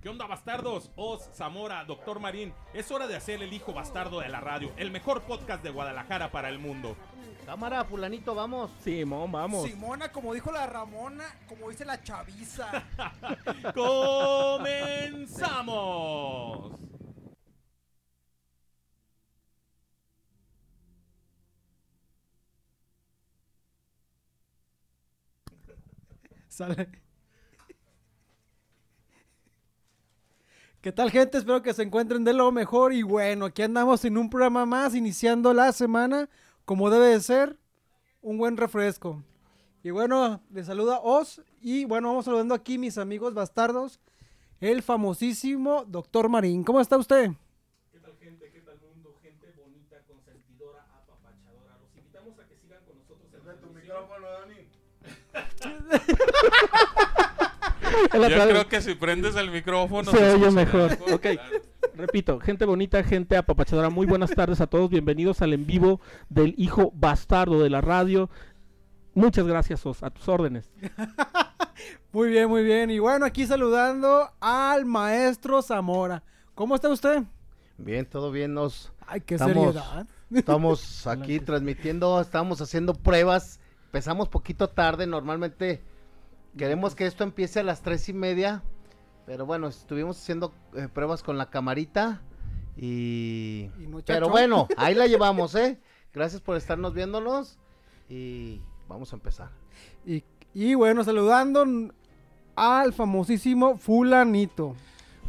¿Qué onda, bastardos? Oz, Zamora, Doctor Marín. Es hora de hacer el hijo bastardo de la radio, el mejor podcast de Guadalajara para el mundo. Cámara, fulanito, vamos. Simón, vamos. Simona, como dijo la Ramona, como dice la chaviza. ¡Comenzamos! Sale. ¿Qué tal gente? Espero que se encuentren de lo mejor y bueno, aquí andamos en un programa más, iniciando la semana como debe de ser, un buen refresco. Y bueno, les saluda Oz y bueno, vamos saludando aquí mis amigos bastardos, el famosísimo Doctor Marín. ¿Cómo está usted? ¿Qué tal gente? ¿Qué tal mundo? Gente bonita, consentidora, apapachadora. Los invitamos a que sigan con nosotros en tu micrófono, Yo creo que si prendes el micrófono... Se oye escucha mejor. mejor, Ok. claro. Repito, gente bonita, gente apapachadora, muy buenas tardes a todos, bienvenidos al en vivo del hijo bastardo de la radio. Muchas gracias, Os, a tus órdenes. Muy bien, muy bien. Y bueno, aquí saludando al maestro Zamora. ¿Cómo está usted? Bien, todo bien, nos Ay, qué Estamos- seriedad. estamos aquí transmitiendo, estamos haciendo pruebas. Empezamos poquito tarde, normalmente queremos que esto empiece a las tres y media. Pero bueno, estuvimos haciendo eh, pruebas con la camarita y... Pero bueno, ahí la llevamos, ¿eh? Gracias por estarnos viéndonos y vamos a empezar. Y, y bueno, saludando al famosísimo fulanito.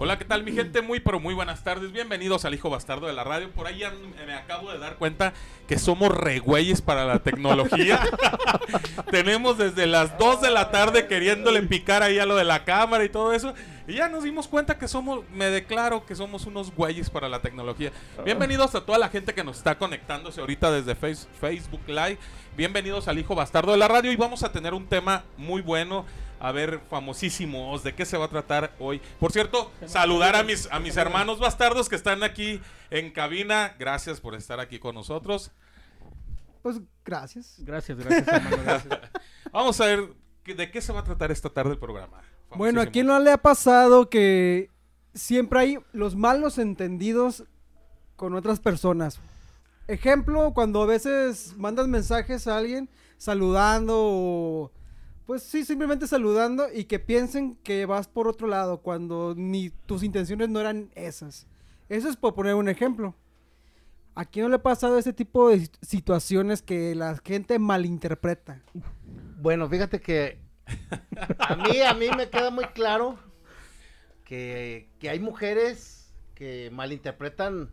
Hola, ¿qué tal mi gente? Muy, pero muy buenas tardes. Bienvenidos al Hijo Bastardo de la Radio. Por ahí ya me acabo de dar cuenta que somos regüeyes para la tecnología. Tenemos desde las 2 de la tarde queriéndole picar ahí a lo de la cámara y todo eso. Y ya nos dimos cuenta que somos, me declaro que somos unos güeyes para la tecnología. Bienvenidos a toda la gente que nos está conectándose ahorita desde Face- Facebook Live. Bienvenidos al Hijo Bastardo de la Radio y vamos a tener un tema muy bueno. A ver, famosísimos, ¿de qué se va a tratar hoy? Por cierto, saludar a mis, a mis hermanos bastardos que están aquí en cabina. Gracias por estar aquí con nosotros. Pues gracias. Gracias, gracias, hermano, gracias. Vamos a ver de qué se va a tratar esta tarde el programa. Bueno, ¿a quién no le ha pasado que siempre hay los malos entendidos con otras personas? Ejemplo, cuando a veces mandas mensajes a alguien saludando o... Pues sí, simplemente saludando y que piensen que vas por otro lado cuando ni tus intenciones no eran esas. Eso es por poner un ejemplo. ¿A quién no le ha pasado ese tipo de sit- situaciones que la gente malinterpreta? Bueno, fíjate que a mí, a mí me queda muy claro que, que hay mujeres que malinterpretan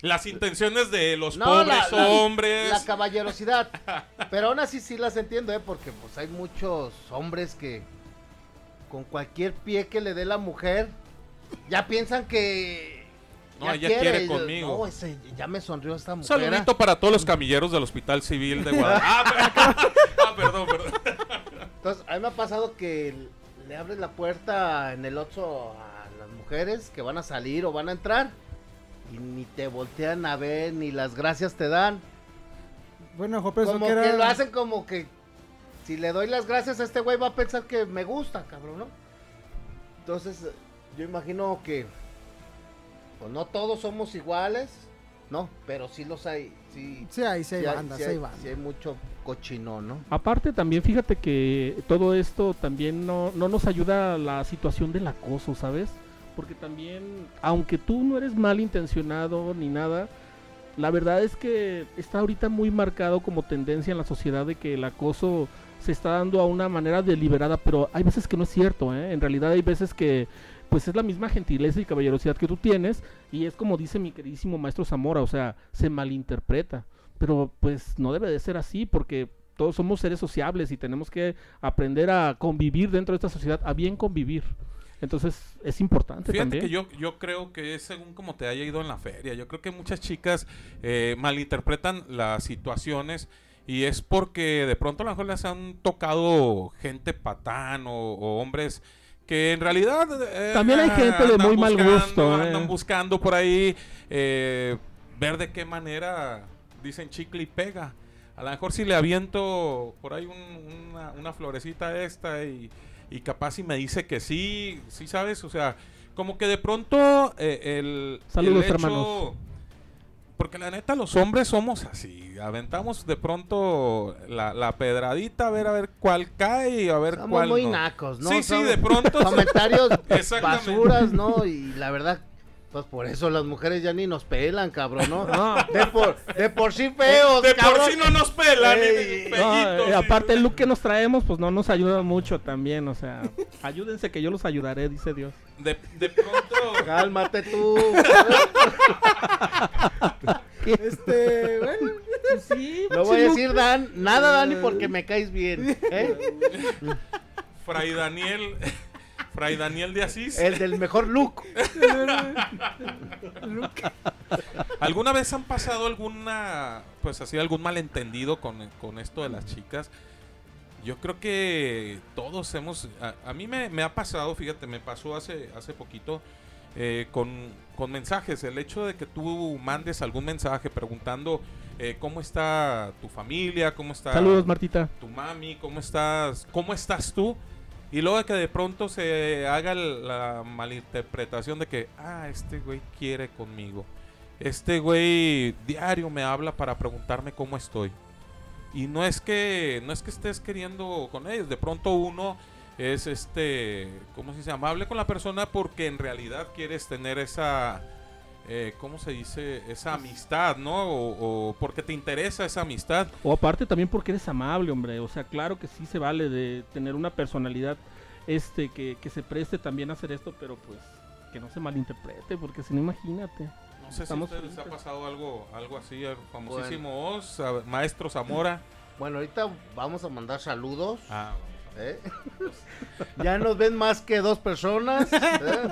Las intenciones de los No, pobres la- la- hombres. la caballerosidad. Pero aún así sí las entiendo, ¿eh? Porque pues hay muchos hombres que con cualquier pie que le dé la mujer ya piensan que No, ella quiere conmigo. No, ese, ya me sonrió esta mujer. saludito para todos los camilleros del Hospital Civil de Guadalajara. Ah, ah, perdón, perdón. Entonces, a mí me ha pasado que le abres la puerta en el Oxxo a las mujeres que van a salir o van a entrar y ni te voltean a ver ni las gracias te dan. Bueno, jo, pero eso como que que, era... lo hacen como que si le doy las gracias a este güey va a pensar que me gusta, cabrón, ¿no? Entonces, yo imagino que pues no todos somos iguales, ¿no? Pero sí los hay, sí. Sí, hay, sí hay sí hay- bandas, sí sí hay sí hay mucho cochino, ¿no? Aparte también fíjate que todo esto también no, no nos ayuda a la situación del acoso, ¿sabes? Porque también, aunque tú no eres malintencionado ni nada, la verdad es que está ahorita muy marcado como tendencia en la sociedad de que el acoso se está dando a una manera deliberada, pero hay veces que no es cierto, ¿eh? En realidad hay veces que pues es la misma gentileza y caballerosidad que tú tienes y es como dice mi queridísimo maestro Zamora, o sea, se malinterpreta, pero pues no debe de ser así porque todos somos seres sociables y tenemos que aprender a convivir dentro de esta sociedad, a bien convivir. Entonces es importante Fíjate también. que yo, yo creo que es según como te haya ido en la feria. Yo creo que muchas chicas eh, malinterpretan las situaciones y es porque de pronto a lo mejor les han tocado gente patán o, o hombres que en realidad... eh, También hay gente de muy mal buscando, gusto, Andan eh. buscando por ahí eh, ver de qué manera dicen chicle y pega. A lo mejor si le aviento por ahí un- una, una florecita esta y, y capaz si me dice que sí, sí sabes, o sea, como que de pronto eh, el... Saludos, el hecho- hermanos. Porque la neta los hombres somos así, aventamos de pronto la, la pedradita a ver a ver cuál cae y a ver Somos cuál muy no. nacos, ¿no? Sí, sí, Somos de pronto. Comentarios basuras, ¿no? Y la verdad, pues por eso las mujeres ya ni nos pelan, cabrón, ¿no? No. De por, de por sí feos, de por sí no nos pelan, Ey. ni- No, eh, aparte el look que nos traemos, pues no nos ayuda mucho también, o sea, ayúdense que yo los ayudaré, dice Dios. De, de pronto... Cálmate tú. Este, bueno. Sí, No voy a decir Dan, nada Dani porque me caes bien. ¿eh? Fray Daniel... Fray Daniel de Asís. El del mejor look. ¿Alguna vez han pasado alguna, pues así, algún malentendido con, con esto de las chicas? Yo creo que todos hemos, a, a mí me, me ha pasado, fíjate, me pasó hace, hace poquito eh, con, con mensajes, el hecho de que tú mandes algún mensaje preguntando eh, cómo está tu familia, cómo está Saludos, Martita. tu mami, cómo estás, cómo estás tú. Y luego de que de pronto se haga la malinterpretación de que, ah, este güey quiere conmigo. Este güey diario me habla para preguntarme cómo estoy. Y no es que no es que estés queriendo con ellos, de pronto uno es este, ¿cómo se dice? Amable con la persona porque en realidad quieres tener esa eh, ¿cómo se dice? Esa amistad, ¿no? O, o porque te interesa esa amistad. O aparte también porque eres amable, hombre. O sea, claro que sí se vale de tener una personalidad este que, que se preste también a hacer esto, pero pues que no se malinterprete, porque si no, imagínate. No sé Estamos si a ustedes les ha pasado algo, algo así, el famosísimo Oz, a- Maestro Zamora. Bueno, ahorita vamos a mandar saludos. Ah, ¿eh? ya nos ven más que dos personas. ¿eh?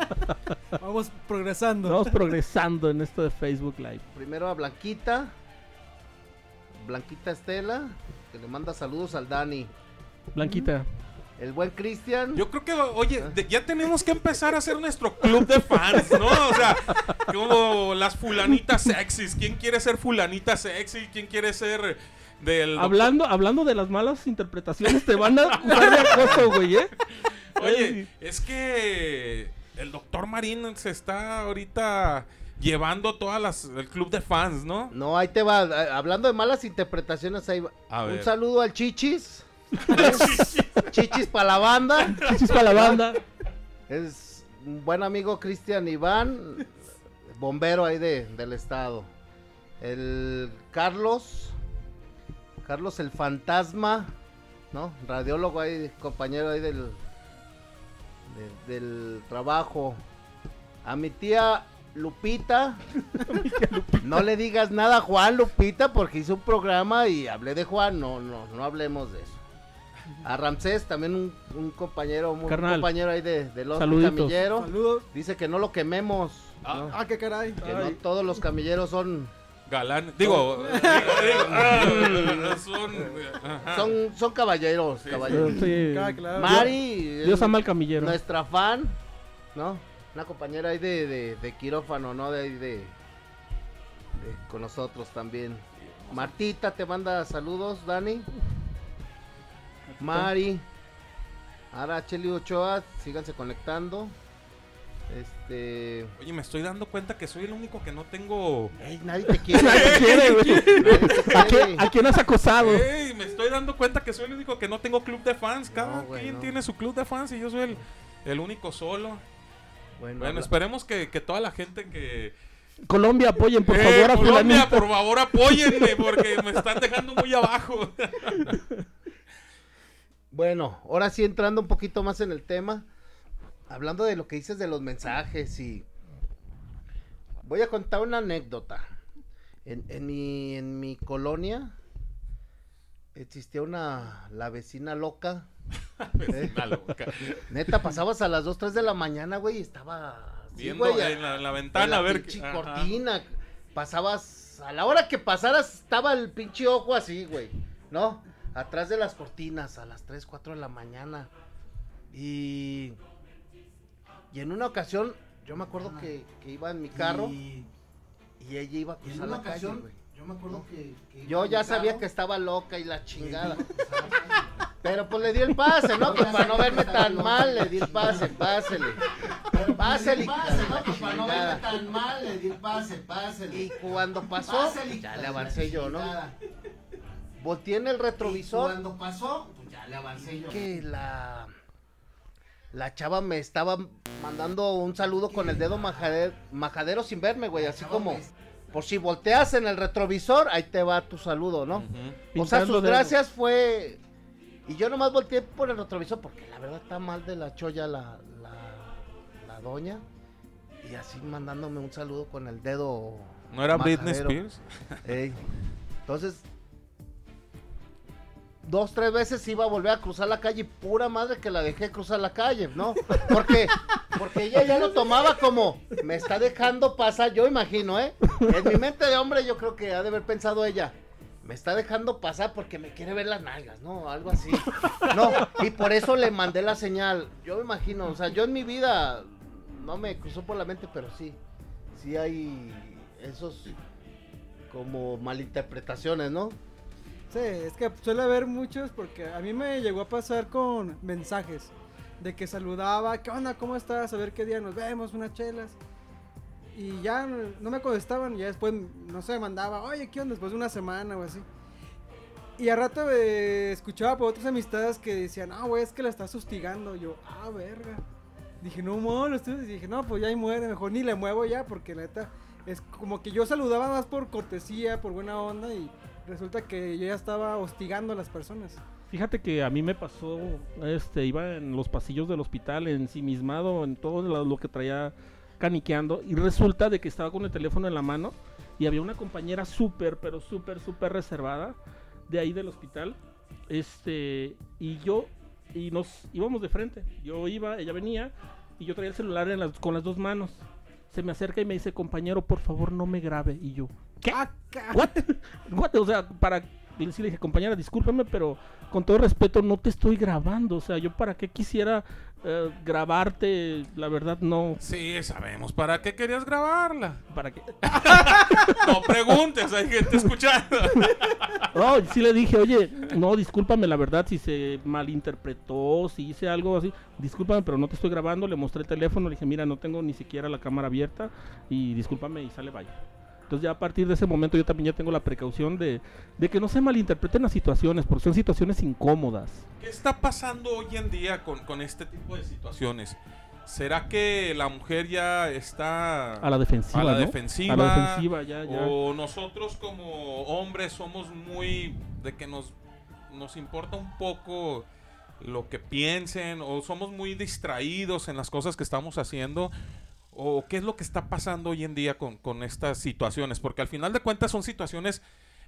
Vamos progresando. Vamos progresando en esto de Facebook Live. Primero a Blanquita. Blanquita Estela, que le manda saludos al Dani. Blanquita. El buen Cristian. yo creo que, oye, de- ya tenemos que empezar a hacer nuestro club de fans, ¿no? O sea, como las fulanitas sexys. ¿Quién quiere ser fulanita sexy? ¿Quién quiere ser del... Hablando, hablando de las malas interpretaciones, te van a acusar de acoso, güey, ¿eh? Oye, es que el doctor Marín se está ahorita llevando todas las... el club de fans, ¿no? No, ahí te va. Hablando de malas interpretaciones, ahí va. A Un ver. saludo al Chichis. Chichis para la banda. Chichis para la banda. Es un buen amigo Cristian Iván, bombero ahí de, del estado. El Carlos, Carlos el fantasma, ¿no? Radiólogo ahí, compañero ahí del, de- del trabajo. A mi tía Lupita, no le digas nada a Juan Lupita porque hizo un programa y hablé de Juan, no, no, no hablemos de eso. A Ramsés, también un, un compañero, un Carnal. compañero ahí de, del otro Saluditos. camillero. Saludos. Dice que no lo quememos. ¿no? Ah, qué caray. Que no todos los camilleros son Galán, digo, digo, digo, son, son, son caballeros, Sí, caballeros. Sí. Claro. Mari, Dios ama al camillero. nuestra fan, ¿no? Una compañera ahí de, de, de quirófano, ¿no? De ahí de, de- con nosotros también. Martita te manda saludos, Dani. Mari. Ahora Cheli Ochoa, síganse conectando. Este. Oye, me estoy dando cuenta que soy el único que no tengo... Ey, nadie te quiere. Nadie te quiere, güey. ¿A quién, a quién has acosado? Ey, me estoy dando cuenta que soy el único que no tengo club de fans. Cada No, quien no. tiene su club de fans y yo soy el, el único solo. Bueno, esperemos que, que toda la gente que... Colombia, apoyen por Eh, favor a Colombia, fulanita. por favor, apóyenme porque me están dejando muy abajo. Bueno, ahora sí entrando un poquito más en el tema, hablando de lo que dices de los mensajes y voy a contar una anécdota. En, en mi, en mi colonia existía una, la vecina loca, Vecinal, acá. Neta, pasabas a las 2, 3 de la mañana, güey, y estaba así, Viendo güey, en la, en la en ventana la a ver. pinche cortina. Pasabas, a la hora que pasaras, estaba el pinche ojo así, güey, ¿no? Atrás de las cortinas, a las 3, 4 de la mañana. Y. Y en una ocasión, yo me acuerdo que, que iba en mi carro y, Y, ella iba a y en cruzar una la calle, ocasión, güey. yo me acuerdo que, que Yo ya sabía carro, que estaba loca y la chingada. cruzar calle. Pero pues le di el pase, ¿no? Pues para no verme tan mal, le di el pase, pásele. Pero Pásale, le di el pase, ¿no? Pues para no verme tan mal, le di el pase, pásele. Y cuando pasó, Pásale, ya le avancé yo, ¿no? Volteé en el Y retrovisor. cuando pasó, pues ya le avancé yo. que la la chava me estaba mandando un saludo con el dedo majadero, majadero sin verme, güey, así como por si volteas en el retrovisor, ahí te va tu saludo, ¿no? O sea, sus gracias fue y yo nomás volteé por el retrovisor porque la verdad está mal de la cholla la la, la doña y así mandándome un saludo con el dedo ¿No era Britney majadero. Spears? Ey. Entonces, dos, tres veces iba a volver a cruzar la calle y pura madre que la dejé cruzar la calle, ¿no? Porque, porque ella ya lo tomaba como, me está dejando pasar, yo imagino, ¿eh? En mi mente de hombre yo creo que ha de haber pensado ella, me está dejando pasar porque me quiere ver las nalgas, ¿no? Algo así. No, y por eso le mandé la señal, yo imagino, o sea, yo en mi vida no me cruzó por la mente, pero sí, sí hay esos como malinterpretaciones, ¿no? Es que suele haber muchos porque a mí me llegó a pasar con mensajes de que saludaba, ¿qué onda? ¿Cómo estás? A ver qué día nos vemos, unas chelas. Y ya no me contestaban ya después, no sé, mandaba, oye, ¿qué onda? Después de una semana o así. Y a rato eh, escuchaba por otras amistades que decían, ah, güey, es que la estás hostigando. Yo, ah, verga. Dije, no, mo, lo estoy... y Dije, no, pues ya ahí muere, mejor ni le muevo ya, porque la neta, es como que yo saludaba más por cortesía, por buena onda, y resulta que yo ya estaba hostigando a las personas. Fíjate que a mí me pasó, este, iba en los pasillos del hospital, ensimismado en todo lo, que traía caniqueando, y resulta de que estaba con el teléfono en la mano y había una compañera súper, pero súper, súper reservada de ahí del hospital, este, y yo, y nos íbamos de frente, yo iba, ella venía, y yo traía el celular en las- con las dos manos. Se me acerca y me dice, compañero, por favor no me grabe. Y yo, ¿qué? Ah, ¿What? What? O sea, para. Y sí le dije, compañera, discúlpame, pero con todo respeto, no te estoy grabando. O sea, yo para qué quisiera eh, grabarte, la verdad, no. Sí, sabemos. ¿Para qué querías grabarla? ¿Para qué? No preguntes, hay gente escuchando. No, sí le dije, oye, no, discúlpame, la verdad, si se malinterpretó, si hice algo así, discúlpame, pero no te estoy grabando. Le mostré el teléfono, le dije, mira, no tengo ni siquiera la cámara abierta y discúlpame y sale, vaya. Entonces ya a partir de ese momento yo también ya tengo la precaución de, de que no se malinterpreten las situaciones, porque son situaciones incómodas. ¿Qué está pasando hoy en día con, con este tipo de situaciones? ¿Será que la mujer ya está A la defensiva. a la ¿no? defensiva? A la defensiva, ya, ya. O nosotros como hombres somos muy de que nos, nos importa un poco lo que piensen o somos muy distraídos en las cosas que estamos haciendo. ¿O qué es lo que está pasando hoy en día con, con estas situaciones? Porque al final de cuentas son situaciones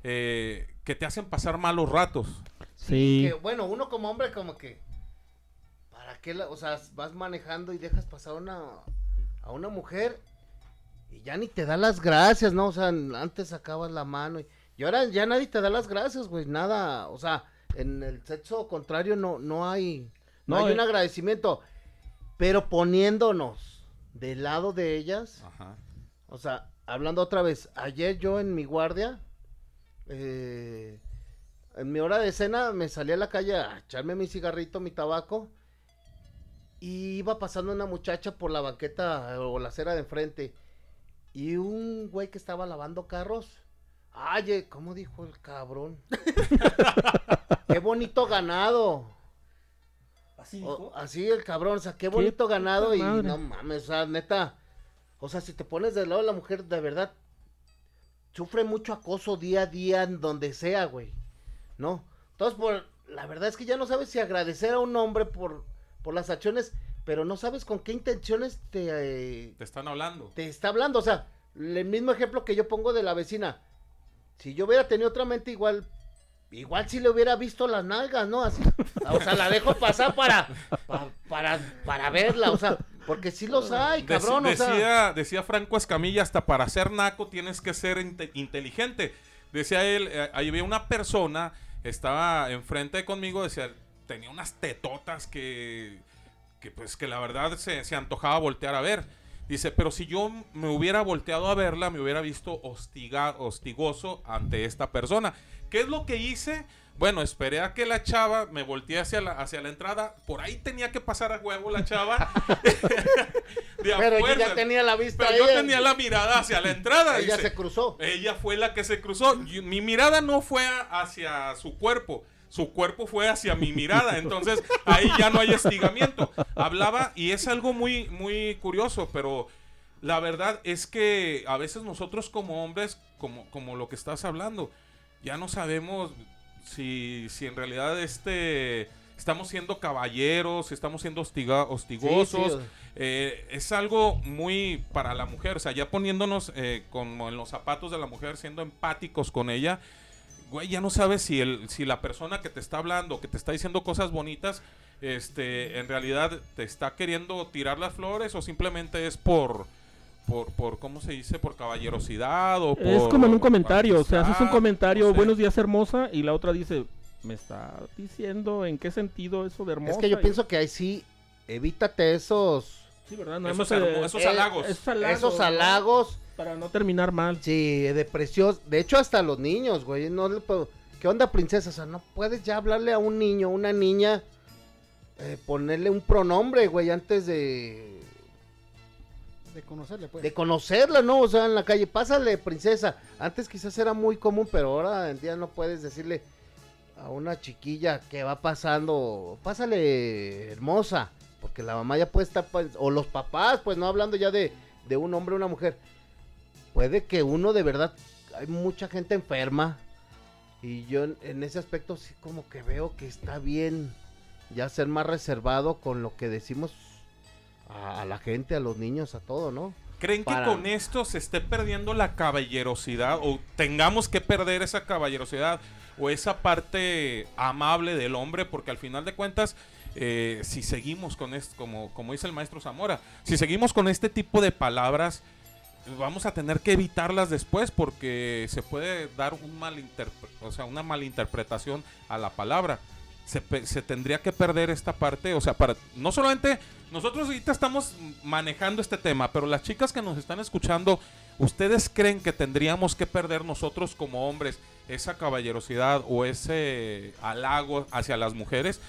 eh, que te hacen pasar malos ratos. Sí. Que, bueno, uno como hombre como que ¿para qué la, o sea, vas manejando y dejas pasar una a una mujer y ya ni te da las gracias, ¿no? O sea, antes sacabas la mano y, y ahora ya nadie te da las gracias, güey, nada, o sea, en el sexo contrario no no hay no, No, hay eh. un agradecimiento, pero poniéndonos del lado de ellas, Ajá. o sea, hablando otra vez, ayer yo en mi guardia, eh, en mi hora de cena me salí a la calle a echarme mi cigarrito, mi tabaco, y iba pasando una muchacha por la banqueta eh, o la acera de enfrente, y un güey que estaba lavando carros, ay, eh, ¿cómo dijo el cabrón? Qué bonito ganado. Así O- así el cabrón, o sea, qué bonito ganado y madre. no mames, o sea, neta. O sea, si te pones del lado de la mujer, de verdad, sufre mucho acoso día a día en donde sea, güey. ¿No? Entonces, por, la verdad es que ya no sabes si agradecer a un hombre por, por las acciones, pero no sabes con qué intenciones te, eh, Te están hablando. te está hablando. O sea, el mismo ejemplo que yo pongo de la vecina. Si yo hubiera tenido otra mente igual, igual si le hubiera visto las nalgas, ¿no? Así, o sea, la dejo pasar para, pa- para, para verla, o sea, porque sí los hay, cabrón, o sea. decía, decía Franco Escamilla, hasta para ser naco tienes que ser inte- inteligente. Decía él, eh, ahí había una persona, estaba enfrente conmigo, decía, tenía unas tetotas que, que pues que la verdad se, se antojaba voltear a ver. Dice, pero si yo me hubiera volteado a verla, me hubiera visto hostiga, hostigoso ante esta persona. ¿Qué es lo que hice? Bueno, esperé a que la chava me volteé hacia la, hacia la entrada. Por ahí tenía que pasar a huevo la chava. De Pero yo ya tenía la vista Pero yo tenía la mirada hacia la entrada. Ella dice. se cruzó. Ella fue la que se cruzó. Mi mirada no fue hacia su cuerpo. Su cuerpo fue hacia mi mirada. Entonces ahí ya no hay estigamiento. Hablaba y es algo muy, muy curioso, pero la verdad es que a veces nosotros como hombres, como, como lo que estás hablando, ya no sabemos si, si en realidad este estamos siendo caballeros, si estamos siendo hostiga- hostigosos. Sí, sí. Eh, es algo muy para la mujer, o sea, ya poniéndonos eh, como en los zapatos de la mujer, siendo empáticos con ella, güey, ya no sabes si, el, si la persona que te está hablando, que te está diciendo cosas bonitas, este, en realidad te está queriendo tirar las flores o simplemente es por, por, por ¿cómo se dice? Por caballerosidad o por... Es como en un comentario, o sea, haces un comentario, no sé. buenos días hermosa, y la otra dice, me está diciendo en qué sentido eso de hermosa. Es que yo Y- pienso que ahí sí, evítate esos, Sí, ¿verdad? Nada Esos hermo- eh, esos eh, halagos. esos halagos, esos ¿no? halagos. Para no terminar mal. Sí, de precios. De hecho, hasta los niños, güey. No le puedo- ¿Qué onda, princesa? O sea, no puedes ya hablarle a un niño, una niña, eh, ponerle un pronombre, güey, antes de, De conocerle, pues. de conocerla, ¿no? O sea, en la calle, pásale, princesa. Antes quizás era muy común, pero ahora en día no puedes decirle a una chiquilla que va pasando, pásale, hermosa. Porque la mamá ya puede estar, pues, o los papás, pues no hablando ya de, de un hombre o una mujer. Puede que uno de verdad, hay mucha gente enferma. Y yo en, ese aspecto sí como que veo que está bien ya ser más reservado con lo que decimos a, a la gente, a los niños, a todo, ¿no? ¿Creen Para- que con esto se esté perdiendo la caballerosidad o tengamos que perder esa caballerosidad o esa parte amable del hombre? Porque al final de cuentas, eh, si seguimos con esto, como, como dice el maestro Zamora, si seguimos con este tipo de palabras, vamos a tener que evitarlas después porque se puede dar un o sea, una malinterpretación a la palabra. Se, se tendría que perder esta parte, o sea, para no solamente nosotros ahorita estamos manejando este tema, pero las chicas que nos están escuchando, ¿ustedes creen que tendríamos que perder nosotros como hombres esa caballerosidad o ese halago hacia las mujeres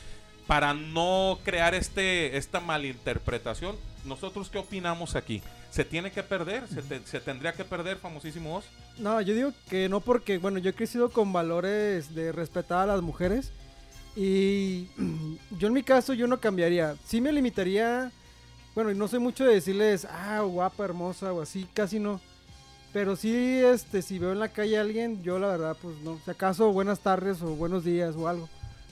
para no crear este esta malinterpretación? ¿Nosotros qué opinamos aquí? ¿Se tiene que perder? ¿Se, te- tendría que perder, famosísimo Oz? No, yo digo que no porque, bueno, yo he crecido con valores de respetar a las mujeres y yo en mi caso yo no cambiaría. Sí me limitaría, bueno, y no soy mucho de decirles, ah, guapa, hermosa o así, casi no. Pero sí, este, si veo en la calle a alguien, yo la verdad, pues no. Si acaso buenas tardes o buenos días o algo.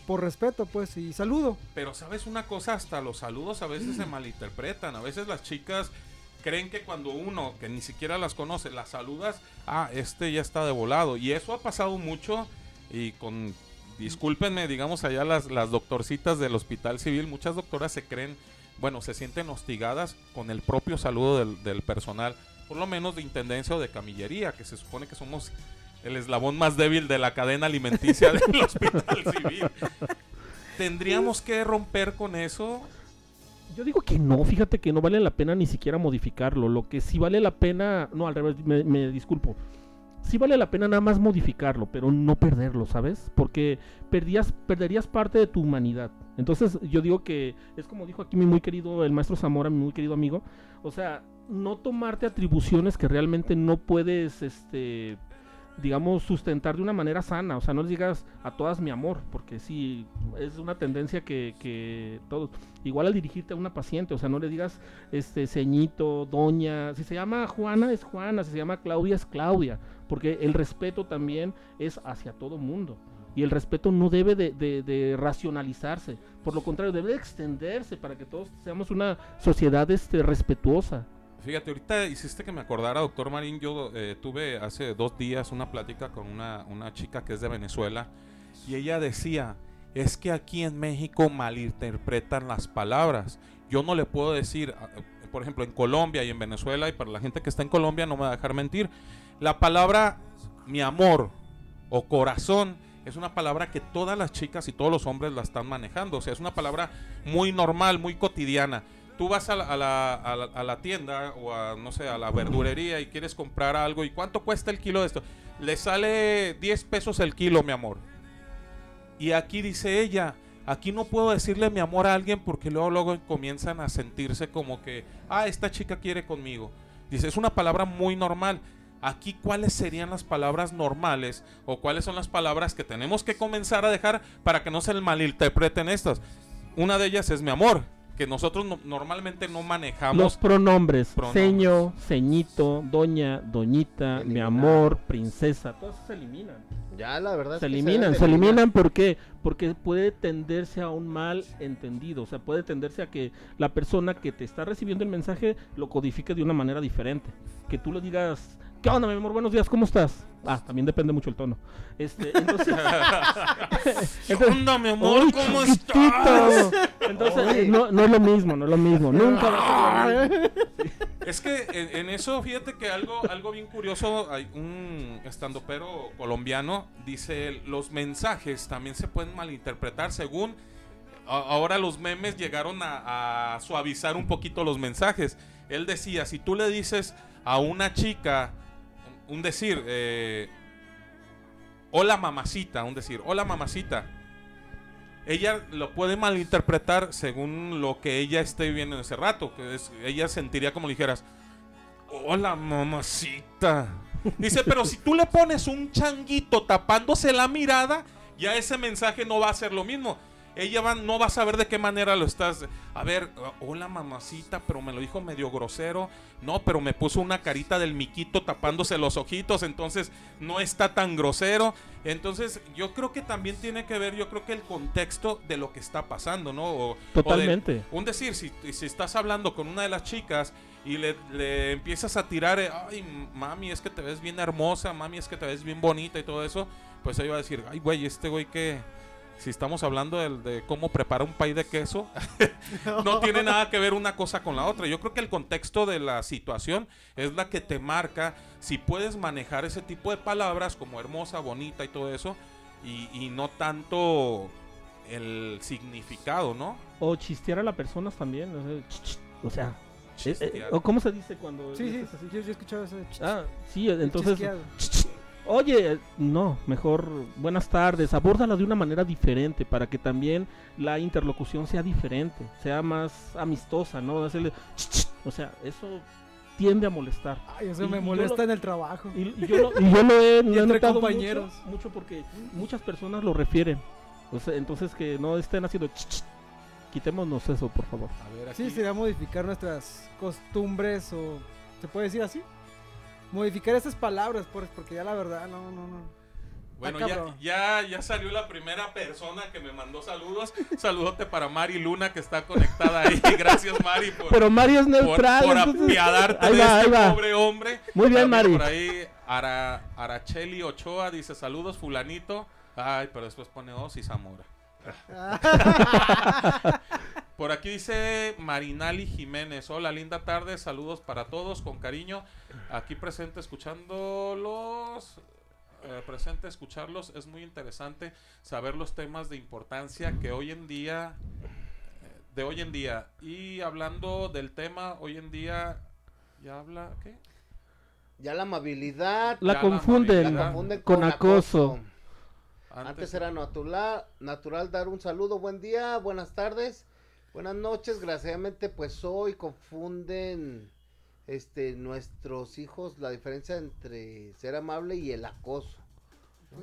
Por respeto, pues, y saludo. Pero sabes una cosa, hasta los saludos a veces se malinterpretan. A veces las chicas creen que cuando uno, que ni siquiera las conoce, las saludas, ah, este ya está de volado. Y eso ha pasado mucho y con, discúlpenme, digamos allá las, las doctorcitas del hospital civil, muchas doctoras se creen, bueno, se sienten hostigadas con el propio saludo del, del personal, por lo menos de intendencia o de camillería, que se supone que somos el eslabón más débil de la cadena alimenticia del hospital civil. ¿Tendríamos que romper con eso? Yo digo que no, fíjate que no vale la pena ni siquiera modificarlo. Lo que sí vale la pena, no, al revés, me, me disculpo. Sí vale la pena nada más modificarlo, pero no perderlo, ¿sabes? Porque perdías, perderías parte de tu humanidad. Entonces yo digo que es como dijo aquí mi muy querido, el maestro Zamora, mi muy querido amigo. O sea, no tomarte atribuciones que realmente no puedes, este, digamos, sustentar de una manera sana. O sea, no les digas a todas mi amor, porque sí, es una tendencia que, que todos... Igual al dirigirte a una paciente, o sea, no le digas, este, ceñito, doña. Si se llama Juana, es Juana. Si se llama Claudia, es Claudia. Porque el respeto también es hacia todo mundo. Y el respeto no debe de, de- racionalizarse. Por lo contrario, debe de extenderse para que todos seamos una sociedad este, respetuosa. Fíjate, ahorita hiciste que me acordara, doctor Marín, yo eh, tuve hace dos días una plática con una, una chica que es de Venezuela Y ella decía, es que aquí en México malinterpretan las palabras. Yo no le puedo decir, ah, eh, por ejemplo, en Colombia y en Venezuela, y para la gente que está en Colombia no me va a dejar mentir, la palabra mi amor o corazón es una palabra que todas las chicas y todos los hombres la están manejando. O sea, es una palabra muy normal, muy cotidiana. Tú vas a la, a la- tienda o a, no sé, a la verdurería y quieres comprar algo. ¿Y cuánto cuesta el kilo de esto? Le sale 10 pesos el kilo, mi amor. Y aquí dice ella, aquí no puedo decirle mi amor a alguien porque luego, luego comienzan a sentirse como que, ah, esta chica quiere conmigo. Dice, es una palabra muy normal. Aquí, ¿cuáles serían las palabras normales o cuáles son las palabras que tenemos que comenzar a dejar para que no se malinterpreten estas? Una de ellas es mi amor, que nosotros no- normalmente no manejamos. Los pronombres, Pronombres. seño, ceñito, doña, doñita, mi amor, princesa, todos se eliminan. Ya, la verdad. es Se que eliminan, se eliminar. eliminan ¿por qué? Porque puede tenderse a un mal entendido, o sea, puede tenderse a que la persona que te está recibiendo el mensaje lo codifique de una manera diferente. Que tú le digas, ¿qué onda, mi amor? Buenos días, ¿cómo estás? Ah, también depende mucho el tono. Este, entonces, ¿Qué onda, mi amor? ¡Ay, ¿Cómo estás? Entonces, no, no es lo mismo, no es lo mismo. Nunca va a ser lo mismo. Es que en, en eso, fíjate que algo, algo bien curioso, hay un estandopero colombiano, dice, los mensajes también se pueden malinterpretar según... a- Ahora los memes llegaron a, a suavizar un poquito los mensajes. Él decía, si tú le dices a una chica, un decir, eh, hola mamacita, un decir, hola mamacita, ella lo puede malinterpretar según lo que ella esté viviendo en ese rato. Que ella sentiría como le dijeras, hola mamacita. Dice, pero si tú le pones un changuito tapándose la mirada, ya ese mensaje no va a ser lo mismo. Ella va, no va a saber de qué manera lo estás. A ver, hola mamacita, pero me lo dijo medio grosero. No, pero me puso una carita del miquito tapándose los ojitos, entonces no está tan grosero. Entonces, yo creo que también tiene que ver, yo creo que el contexto de lo que está pasando, ¿no? O- o de- Totalmente. un decir, si, si estás hablando con una de las chicas y le, le empiezas a tirar, ay, mami, es que te ves bien hermosa, mami, es que te ves bien bonita y todo eso, pues ella va a decir, ay, güey, este güey que, si estamos hablando del- de, cómo preparar un pay de queso, no tiene nada que ver una cosa con la otra. Yo creo que el contexto de la situación es la que te marca si puedes manejar ese tipo de palabras como hermosa, bonita y todo eso, y, y no tanto el significado, ¿no? O chistear a las personas también. O sea, ch- ch- o sea, eh, eh, o ¿cómo se dice cuando.? Sí, sí, yo, he escuchado eso. de Ah, sí, entonces. Oye, no, mejor buenas tardes, abórdala de una manera diferente para que también la interlocución sea diferente, sea más amistosa, ¿no? Hacerle, ch- ch- o sea, eso tiende a molestar. Ay, eso Y- me y molesta lo- en el trabajo. Y, y yo, lo, y yo lo he, lo he entre notado compañeros. Mucho, mucho porque muchas personas lo refieren. O sea, entonces que no estén haciendo, ch- ch- quitémonos eso, por favor. A ver, Sí, aquí. sería modificar nuestras costumbres o... ¿Se puede decir así? Modificar esas palabras, por- porque ya la verdad, no, no, no. Bueno, ya, ya, ya salió la primera persona que me mandó saludos. Saludote para Mari Luna que está conectada ahí. Gracias Mari por, Pero Mario es por, neutral. por entonces- apiadarte ahí de va, este ahí va. pobre hombre. Muy bien, También Mari. Por ahí Ara, Aracheli Ochoa dice saludos fulanito. Ay, pero después pone Os y Zamora. Por aquí dice Marinali Jiménez. Hola, linda tarde. Saludos para todos, con cariño. Aquí presente escuchándolos. eh, presente escucharlos. Es muy interesante saber los temas de importancia que hoy en día. eh, De hoy en día. Y hablando del tema, hoy en día. ¿Ya habla? ¿Qué? Ya la amabilidad. La confunden, amabilidad. la confunden con acoso. Antes era natural, natural dar un saludo, buen día, buenas tardes, buenas noches. Desgraciadamente, pues hoy confunden este nuestros hijos la diferencia entre ser amable y el acoso.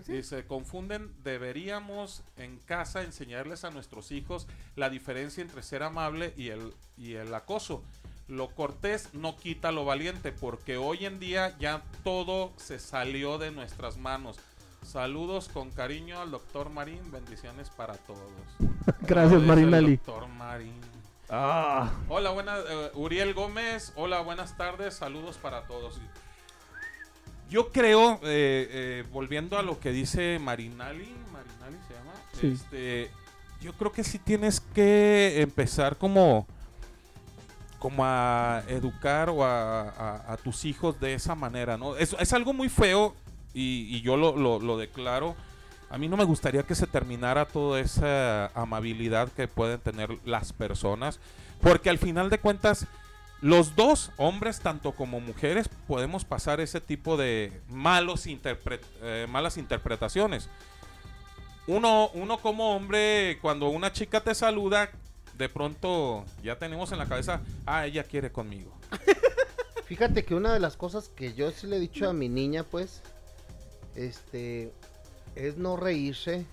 Si se confunden, deberíamos en casa enseñarles a nuestros hijos la diferencia entre ser amable y el, y el acoso. Lo cortés no quita lo valiente, porque hoy en día ya todo se salió de nuestras manos. Saludos con cariño al doctor Marín, bendiciones para todos. Gracias, No, dice Marinali. Doctor Marín. Ah, Hola, buenas, eh, Uriel Gómez. Hola, buenas tardes. Saludos para todos. Yo creo, eh, eh, volviendo a lo que dice Marinali, Marinali se llama, Sí. este, yo creo que sí tienes que empezar como, como a educar o a, a- a tus hijos de esa manera, ¿no? Es, es algo muy feo y, y yo lo, lo- lo declaro. A mí no me gustaría que se terminara toda esa amabilidad que pueden tener las personas, porque al final de cuentas, los dos, hombres tanto como mujeres, podemos pasar ese tipo de malos eh, malas interpretaciones. Uno, uno como hombre, cuando una chica te saluda, de pronto ya tenemos en la cabeza, ah, ella quiere conmigo. Fíjate que una de las cosas que yo sí le he dicho a mi niña, pues, este, es no reírse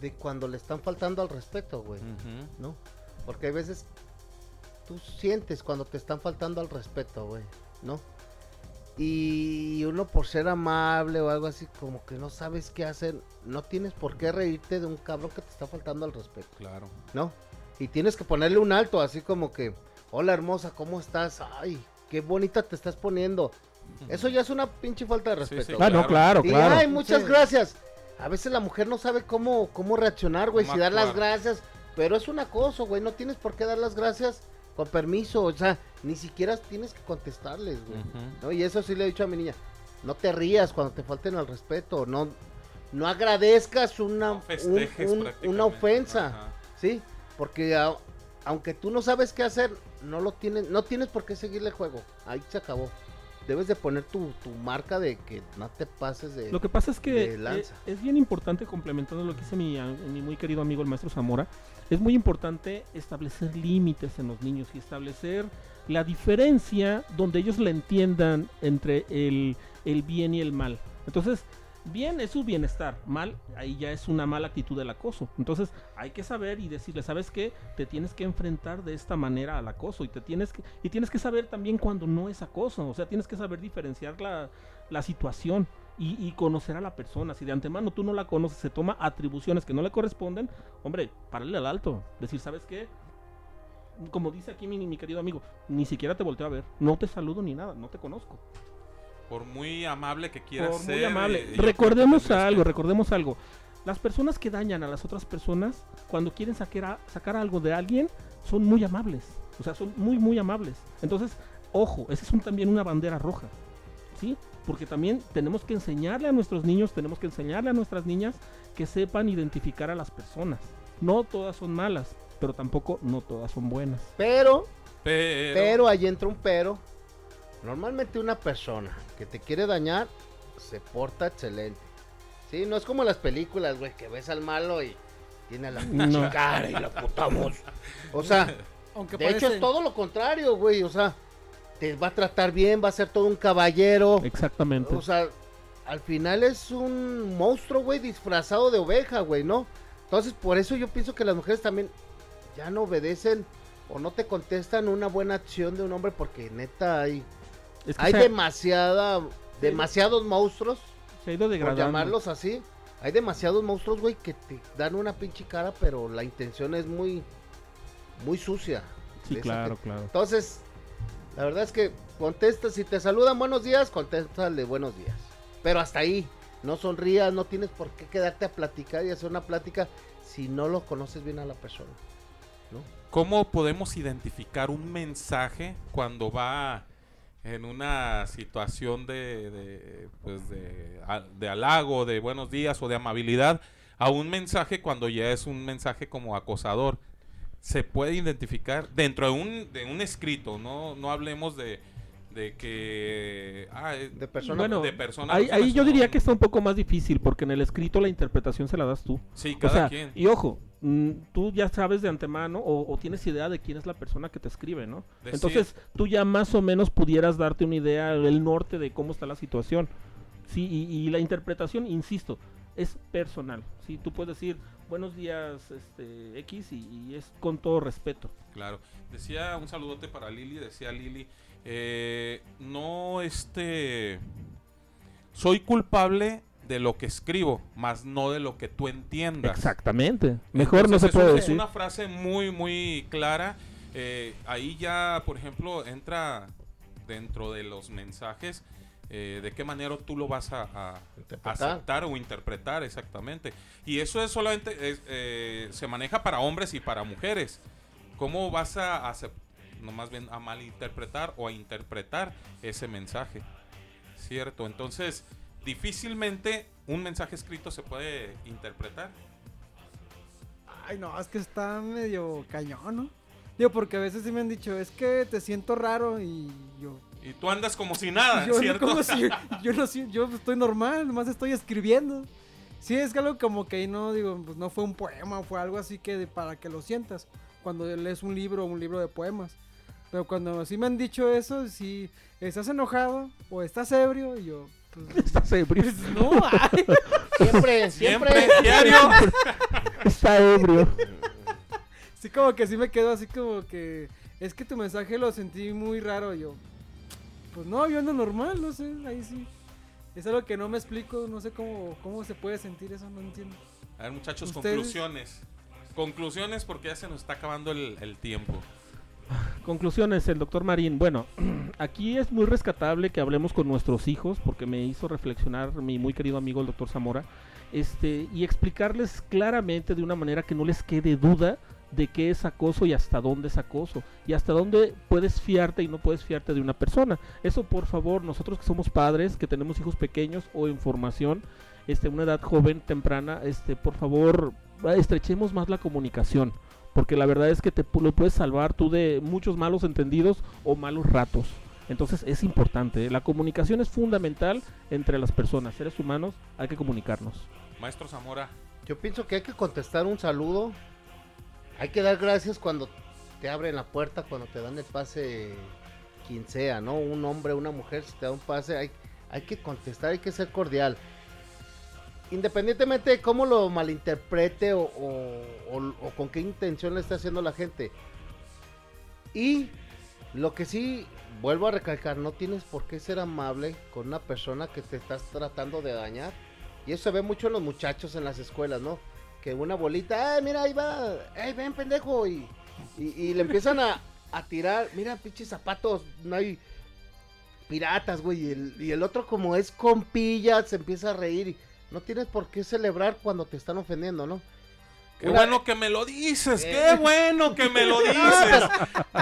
de cuando le están faltando al respeto, güey. ¿no? Porque hay veces tú sientes cuando te están faltando al respeto, güey, ¿no? Y uno por ser amable o algo así, como que no sabes qué hacer, no tienes por qué reírte de un cabrón que te está faltando al respeto. Claro. ¿no? Y tienes que ponerle un alto, así como que, hola hermosa, ¿cómo estás? Ay, qué bonita te estás poniendo. Eso ya es una pinche falta de respeto. sí, Ah, no, claro, y, claro. ay, muchas Sí. gracias. A veces la mujer no sabe cómo, cómo reaccionar, güey, si dar las gracias. Pero es un acoso, güey, no tienes por qué dar las gracias con permiso. O sea, ni siquiera tienes que contestarles, güey. ¿no? Y eso sí le he dicho a mi niña. No te rías cuando te falten al respeto. No, no agradezcas una, No un- festejes un- prácticamente. una ofensa. Ajá. Sí, porque a- aunque tú no sabes qué hacer, no lo tienes, no tienes por qué seguirle el juego. Ahí se acabó. Debes de poner tu, tu marca de que no te pases de. Lo que pasa es que lanza. es bien importante, complementando lo que dice mi, mi muy querido amigo el maestro Zamora, es muy importante establecer límites en los niños y establecer la diferencia donde ellos la entiendan entre el, el bien y el mal. Entonces, bien es su bienestar, mal, ahí ya es una mala actitud del acoso. Entonces, hay que saber y decirle, ¿sabes qué? Te tienes que enfrentar de esta manera al acoso y te tienes que, y tienes que saber también cuando no es acoso, o sea, tienes que saber diferenciar la, la situación y, conocer a la persona. Si de antemano tú no la conoces, se toma atribuciones que no le corresponden, hombre, párale al alto. Decir, ¿sabes qué? Como dice aquí mi, mi querido amigo, ni siquiera te volteo a ver, no te saludo ni nada, no te conozco. Por muy amable que quieras Por ser. muy amable. eh, que recordemos algo, que- recordemos algo. Las personas que dañan a las otras personas, cuando quieren sacar, a- sacar algo de alguien, son muy amables. O sea, son muy, muy amables. Entonces, ojo, esa es un- también una bandera roja. ¿Sí? Porque también tenemos que enseñarle a nuestros niños, tenemos que enseñarle a nuestras niñas que sepan identificar a las personas. No todas son malas, pero tampoco no todas son buenas. Pero, Pero, pero ahí entra un pero. Normalmente una persona que te quiere dañar se porta excelente. Sí, no es como las películas, güey, que ves al malo y tiene la pinche No. cara y la putamos. O sea, Aunque de hecho es todo lo contrario, güey. O sea, te va a tratar bien, va a ser todo un caballero. Exactamente. O sea, al final es un monstruo, güey, disfrazado de oveja, güey, ¿no? Entonces, por eso yo pienso que las mujeres también ya no obedecen o no te contestan una buena acción de un hombre porque neta hay, Es que hay demasiada, demasiados monstruos, se ha ido por degradando. llamarlos así. Hay demasiados monstruos, güey, que te dan una pinche cara, pero la intención es muy, muy sucia. Sí, claro, claro. Entonces, la verdad es que contesta, si te saludan buenos días, contéstale buenos días. Pero hasta ahí, no sonrías, no tienes por qué quedarte a platicar y hacer una plática si no lo conoces bien a la persona. ¿Cómo podemos identificar un mensaje cuando va en una situación de, de, pues de, de halago, de buenos días o de amabilidad, a un mensaje cuando ya es un mensaje como acosador? Se puede identificar dentro de un, de un escrito, no, no hablemos de, de que... ah, eh, De persona. Bueno, de persona a ahí, yo diría que está un poco más difícil porque en el escrito la interpretación se la das tú. Sí, O cada sea, quien. y ojo, tú ya sabes de antemano o, o tienes idea de quién es la persona que te escribe, ¿no? Decir- Entonces tú ya más o menos pudieras darte una idea del norte de cómo está la situación. Sí, y, y la interpretación, insisto, es personal. Sí, tú puedes decir buenos días este, X y, y es con todo respeto. Claro. Decía un saludote para Lili, decía Lili, eh, no este, soy culpable de lo que escribo, más no de lo que tú entiendas. Exactamente. Mejor no se es puede un- decir. Es una frase muy, muy clara. Eh, ahí ya, por ejemplo, entra dentro de los mensajes, eh, de qué manera tú lo vas a, aceptar o interpretar exactamente. Y eso es solamente, es, eh, se maneja para hombres y para mujeres. ¿Cómo vas a aceptar, no más bien a malinterpretar o a interpretar ese mensaje? ¿Cierto? Entonces, difícilmente un mensaje escrito se puede interpretar. Ay, no, es que está medio cañón, ¿no? Digo, porque a veces sí me han dicho, es que te siento raro y yo... Y tú andas como si nada, yo, no- ¿cierto? como si- yo no yo estoy normal, nomás estoy escribiendo. Sí, es que algo como que ahí no, digo, pues no fue un poema, fue algo así que de- para que lo sientas. Cuando lees un libro, un libro de poemas. Pero cuando sí me han dicho eso, si estás enojado o estás ebrio, y yo, Estás ebrio. pues, no, ay. Siempre, Siempre, siempre. diario. Está ebrio. Sí, como que sí me quedo así como que. Es que tu mensaje lo sentí muy raro. Yo. Pues no, yo ando normal, no sé, ahí sí. Es algo que no me explico, no sé cómo, cómo se puede sentir eso, no entiendo. A ver, muchachos, Ustedes- conclusiones. Conclusiones porque ya se nos está acabando el, el tiempo. Conclusiones, el doctor Marín. Bueno, aquí es muy rescatable que hablemos con nuestros hijos, porque me hizo reflexionar mi muy querido amigo el doctor Zamora, este, y explicarles claramente de una manera que no les quede duda de qué es acoso y hasta dónde es acoso, y hasta dónde puedes fiarte y no puedes fiarte de una persona. Eso, por favor, nosotros que somos padres, que tenemos hijos pequeños o en formación, este, una edad joven, temprana, este, por favor, estrechemos más la comunicación porque la verdad es que te lo puedes salvar tú de muchos malos entendidos o malos ratos. Entonces es importante, ¿eh? la comunicación es fundamental entre las personas, seres humanos, hay que comunicarnos. Maestro Zamora, Yo pienso que hay que contestar un saludo. Hay que dar gracias cuando te abren la puerta, cuando te dan el pase, quien sea, ¿no? Un hombre, una mujer, si te da un pase, hay, hay que contestar, hay que ser cordial. Independientemente de cómo lo malinterprete o, con qué intención le está haciendo la gente. Y lo que sí, vuelvo a recalcar, no tienes por qué ser amable con una persona que te estás tratando de dañar. Y eso se ve mucho en los muchachos en las escuelas, ¿no? Que una bolita, ¡ay, mira, ahí va! ¡Ey, ven, pendejo! Y, y, le empiezan a, a tirar, mira, pinches zapatos, no hay piratas, güey. Y el, otro, como es compilla, se empieza a reír. No tienes por qué celebrar cuando te están ofendiendo, ¿no? qué Una- bueno que me lo dices, Eh. qué bueno que me lo dices.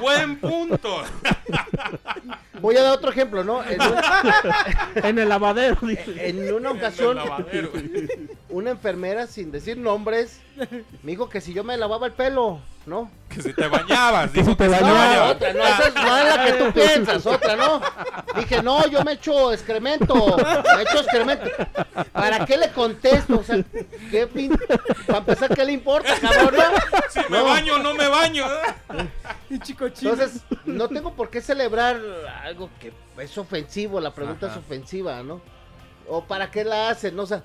Buen punto. Voy a dar otro ejemplo, ¿no? En, un- En el lavadero, dice. en una ocasión, una enfermera, sin decir nombres, me dijo que si yo me lavaba el pelo, ¿no? Que si te bañabas, si te que No, bañabas. otra, no, esa es, no es la que tú piensas, otra, ¿no? Dije, no, yo me echo excremento, me echo excremento. ¿Para qué le contesto? O sea, ¿qué pin... Para empezar, ¿qué le importa, cabrón? no? Si me No. baño, no me baño. Y chico chino. Entonces, no tengo por qué celebrar algo que es ofensivo, la pregunta Ajá. es ofensiva, ¿no? O para qué la hacen, ¿no? O sea,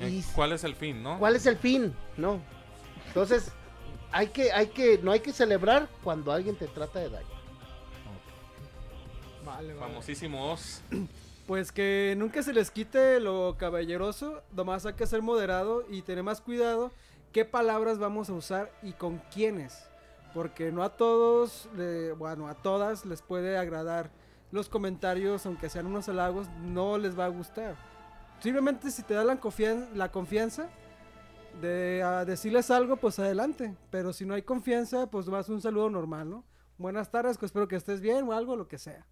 y ¿Cuál es el fin, no? ¿cuál es el fin? ¿No? Entonces, hay que, hay que, no hay que celebrar cuando alguien te trata de daño. Vale, vale. Famosísimos. Pues que nunca se les quite lo caballeroso, nomás hay que ser moderado y tener más cuidado qué palabras vamos a usar y con quiénes. Porque no a todos, le- bueno, a todas les puede agradar los comentarios, aunque sean unos halagos, no les va a gustar. Simplemente si te da la, confian- la confianza de a decirles algo, pues adelante. Pero si no hay confianza, pues más un saludo normal, ¿no? Buenas tardes, que espero que estés bien o algo, lo que sea.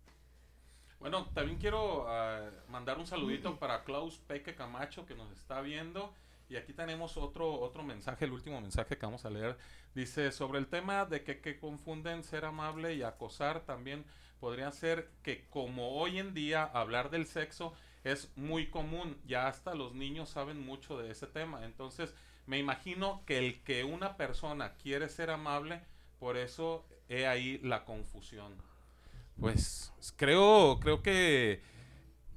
Bueno, también quiero ah, mandar un saludito para Klaus Peque Camacho que nos está viendo. Y aquí tenemos otro, otro mensaje, el último mensaje que vamos a leer. Dice, sobre el tema de que, que confunden ser amable y acosar, también podría ser que como hoy en día hablar del sexo es muy común, ya hasta los niños saben mucho de ese tema. Entonces, me imagino que el que una persona quiere ser amable, por eso he ahí la confusión. Pues creo, creo que,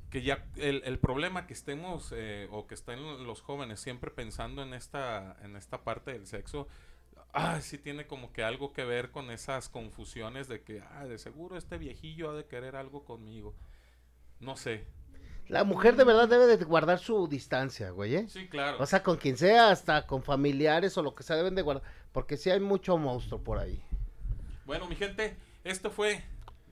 que ya el, el problema que estemos eh, o que estén los jóvenes siempre pensando en esta, en esta parte del sexo, ah, sí tiene como que algo que ver con esas confusiones de que, ah, de seguro este viejillo ha de querer algo conmigo. No sé. La mujer de verdad debe de guardar su distancia, güey, ¿eh? Sí, claro. O sea, con quien sea, hasta con familiares o lo que sea, deben de guardar. Porque sí hay mucho monstruo por ahí. Bueno, mi gente, esto fue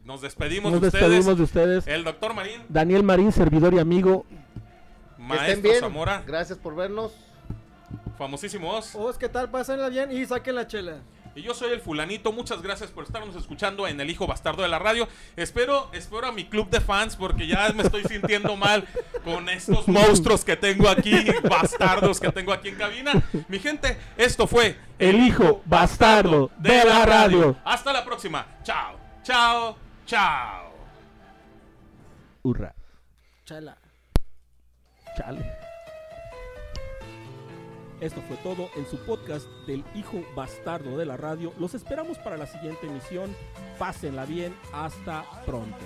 Nos despedimos Nos de ustedes. despedimos de ustedes. El doctor Marín, Daniel Marín, servidor y amigo. Que estén maestro bien. Zamora, Gracias por vernos. famosísimo Oz. Os, ¿qué tal? Pásenla bien y saquen la chela. Y yo soy el fulanito, muchas gracias por estarnos escuchando en El Hijo Bastardo de la Radio. Espero, espero a mi club de fans porque ya me estoy sintiendo mal con estos monstruos que tengo aquí, bastardos que tengo aquí en cabina. Mi gente, esto fue El hijo bastardo de la radio. Hasta la próxima. Chao, chao, chao. Hurra. Chela. Chale. Esto fue todo en su podcast del hijo bastardo de la radio. Los esperamos para la siguiente emisión. Pásenla bien. Hasta pronto.